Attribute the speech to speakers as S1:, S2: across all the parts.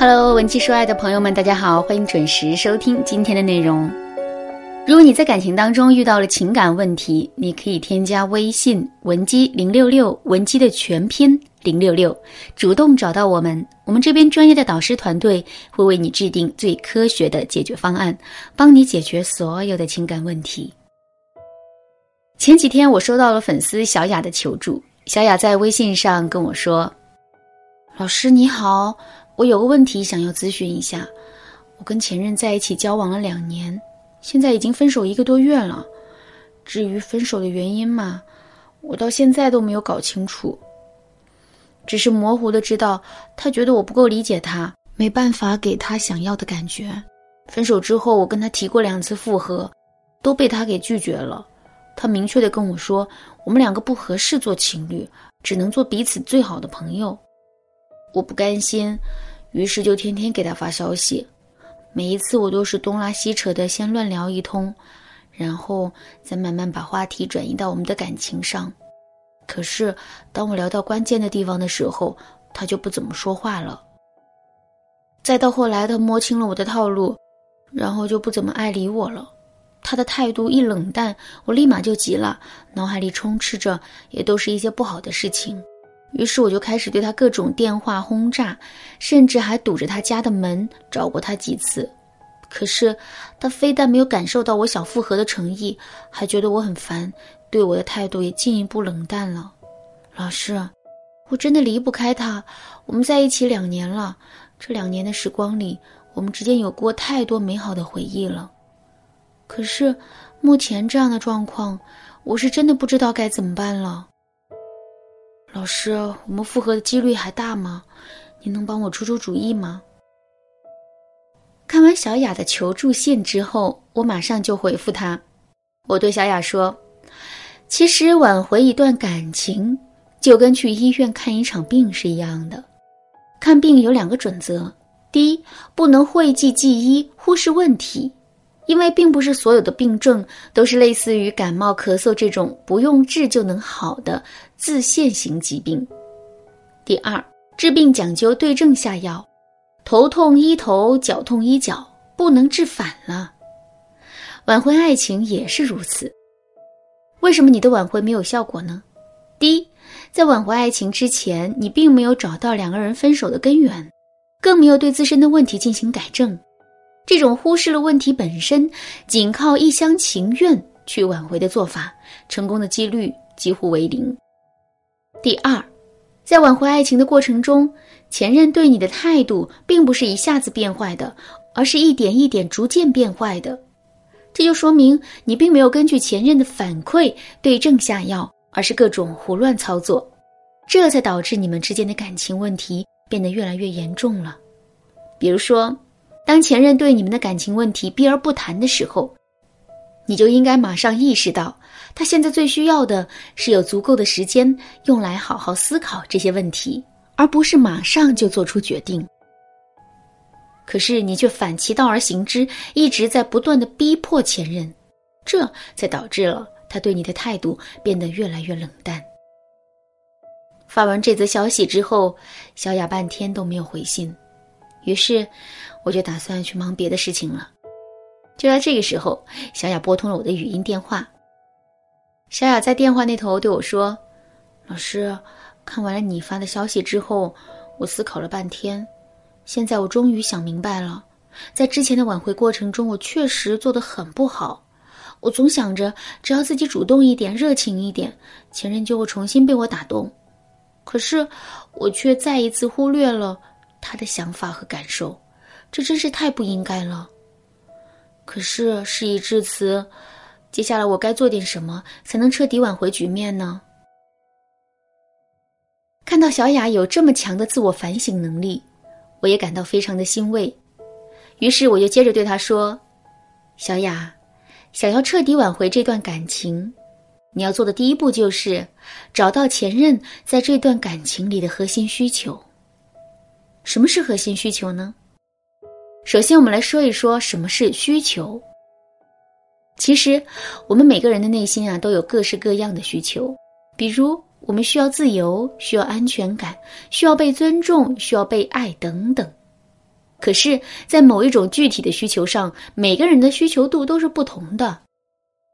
S1: Hello，文姬说爱的朋友们，大家好，欢迎准时收听今天的内容。如果你在感情当中遇到了情感问题，你可以添加微信文姬零六六，文姬的全拼零六六，主动找到我们，我们这边专业的导师团队会为你制定最科学的解决方案，帮你解决所有的情感问题。前几天我收到了粉丝小雅的求助，小雅在微信上跟我说：“老师你好。”我有个问题想要咨询一下，我跟前任在一起交往了两年，现在已经分手一个多月了。至于分手的原因嘛，我到现在都没有搞清楚，只是模糊的知道他觉得我不够理解他，没办法给他想要的感觉。分手之后，我跟他提过两次复合，都被他给拒绝了。他明确的跟我说，我们两个不合适做情侣，只能做彼此最好的朋友。我不甘心。于是就天天给他发消息，每一次我都是东拉西扯的先乱聊一通，然后再慢慢把话题转移到我们的感情上。可是当我聊到关键的地方的时候，他就不怎么说话了。再到后来，他摸清了我的套路，然后就不怎么爱理我了。他的态度一冷淡，我立马就急了，脑海里充斥着也都是一些不好的事情。于是我就开始对他各种电话轰炸，甚至还堵着他家的门找过他几次。可是他非但没有感受到我想复合的诚意，还觉得我很烦，对我的态度也进一步冷淡了。老师，我真的离不开他。我们在一起两年了，这两年的时光里，我们之间有过太多美好的回忆了。可是目前这样的状况，我是真的不知道该怎么办了。老师，我们复合的几率还大吗？您能帮我出出主意吗？看完小雅的求助信之后，我马上就回复她。我对小雅说：“其实挽回一段感情，就跟去医院看一场病是一样的。看病有两个准则：第一，不能讳疾忌医，忽视问题。”因为并不是所有的病症都是类似于感冒、咳嗽这种不用治就能好的自限型疾病。第二，治病讲究对症下药，头痛医头，脚痛医脚，不能治反了。挽回爱情也是如此。为什么你的挽回没有效果呢？第一，在挽回爱情之前，你并没有找到两个人分手的根源，更没有对自身的问题进行改正。这种忽视了问题本身，仅靠一厢情愿去挽回的做法，成功的几率几乎为零。第二，在挽回爱情的过程中，前任对你的态度并不是一下子变坏的，而是一点一点逐渐变坏的。这就说明你并没有根据前任的反馈对症下药，而是各种胡乱操作，这才导致你们之间的感情问题变得越来越严重了。比如说。当前任对你们的感情问题避而不谈的时候，你就应该马上意识到，他现在最需要的是有足够的时间用来好好思考这些问题，而不是马上就做出决定。可是你却反其道而行之，一直在不断的逼迫前任，这才导致了他对你的态度变得越来越冷淡。发完这则消息之后，小雅半天都没有回信，于是。我就打算去忙别的事情了。就在这个时候，小雅拨通了我的语音电话。小雅在电话那头对我说：“老师，看完了你发的消息之后，我思考了半天，现在我终于想明白了。在之前的挽回过程中，我确实做得很不好。我总想着，只要自己主动一点、热情一点，前任就会重新被我打动。可是，我却再一次忽略了他的想法和感受。”这真是太不应该了。可是事已至此，接下来我该做点什么才能彻底挽回局面呢？看到小雅有这么强的自我反省能力，我也感到非常的欣慰。于是我就接着对她说：“小雅，想要彻底挽回这段感情，你要做的第一步就是找到前任在这段感情里的核心需求。什么是核心需求呢？”首先，我们来说一说什么是需求。其实，我们每个人的内心啊，都有各式各样的需求。比如，我们需要自由，需要安全感，需要被尊重，需要被爱等等。可是，在某一种具体的需求上，每个人的需求度都是不同的。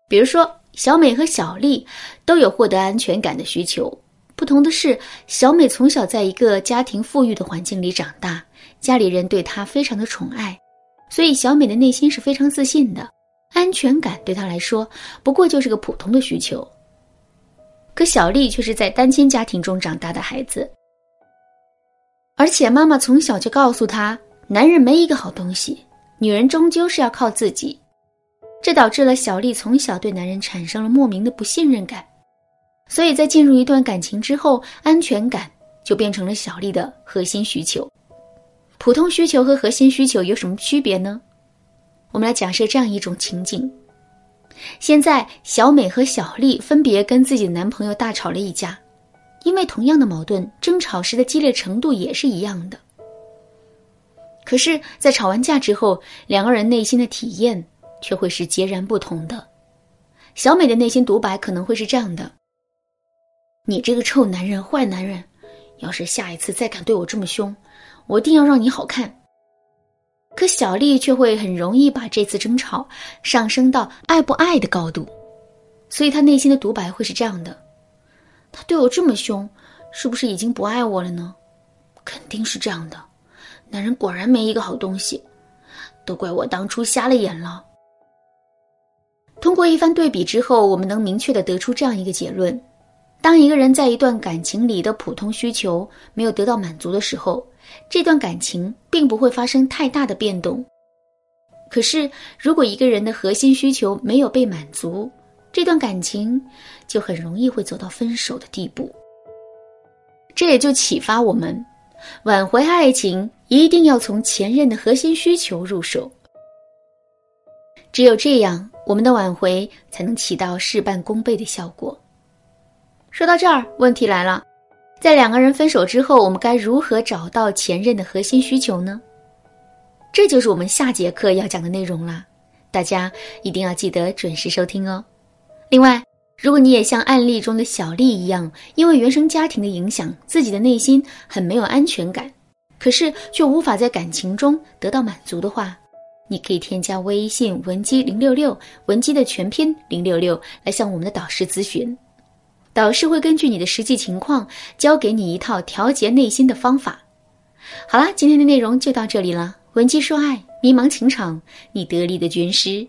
S1: 比如说，小美和小丽都有获得安全感的需求。不同的是，小美从小在一个家庭富裕的环境里长大，家里人对她非常的宠爱，所以小美的内心是非常自信的。安全感对她来说，不过就是个普通的需求。可小丽却是在单亲家庭中长大的孩子，而且妈妈从小就告诉她。男人没一个好东西，女人终究是要靠自己，这导致了小丽从小对男人产生了莫名的不信任感，所以在进入一段感情之后，安全感就变成了小丽的核心需求。普通需求和核心需求有什么区别呢？我们来假设这样一种情景：现在小美和小丽分别跟自己的男朋友大吵了一架，因为同样的矛盾，争吵时的激烈程度也是一样的。可是，在吵完架之后，两个人内心的体验却会是截然不同的。小美的内心独白可能会是这样的：“你这个臭男人，坏男人，要是下一次再敢对我这么凶，我一定要让你好看。”可小丽却会很容易把这次争吵上升到爱不爱的高度，所以她内心的独白会是这样的：“他对我这么凶，是不是已经不爱我了呢？肯定是这样的。”男人果然没一个好东西，都怪我当初瞎了眼了。通过一番对比之后，我们能明确的得出这样一个结论：当一个人在一段感情里的普通需求没有得到满足的时候，这段感情并不会发生太大的变动。可是，如果一个人的核心需求没有被满足，这段感情就很容易会走到分手的地步。这也就启发我们。挽回爱情一定要从前任的核心需求入手，只有这样，我们的挽回才能起到事半功倍的效果。说到这儿，问题来了，在两个人分手之后，我们该如何找到前任的核心需求呢？这就是我们下节课要讲的内容啦，大家一定要记得准时收听哦。另外，如果你也像案例中的小丽一样，因为原生家庭的影响，自己的内心很没有安全感，可是却无法在感情中得到满足的话，你可以添加微信文姬零六六，文姬的全拼零六六，来向我们的导师咨询。导师会根据你的实际情况，教给你一套调节内心的方法。好啦，今天的内容就到这里了。文姬说爱，迷茫情场，你得力的军师。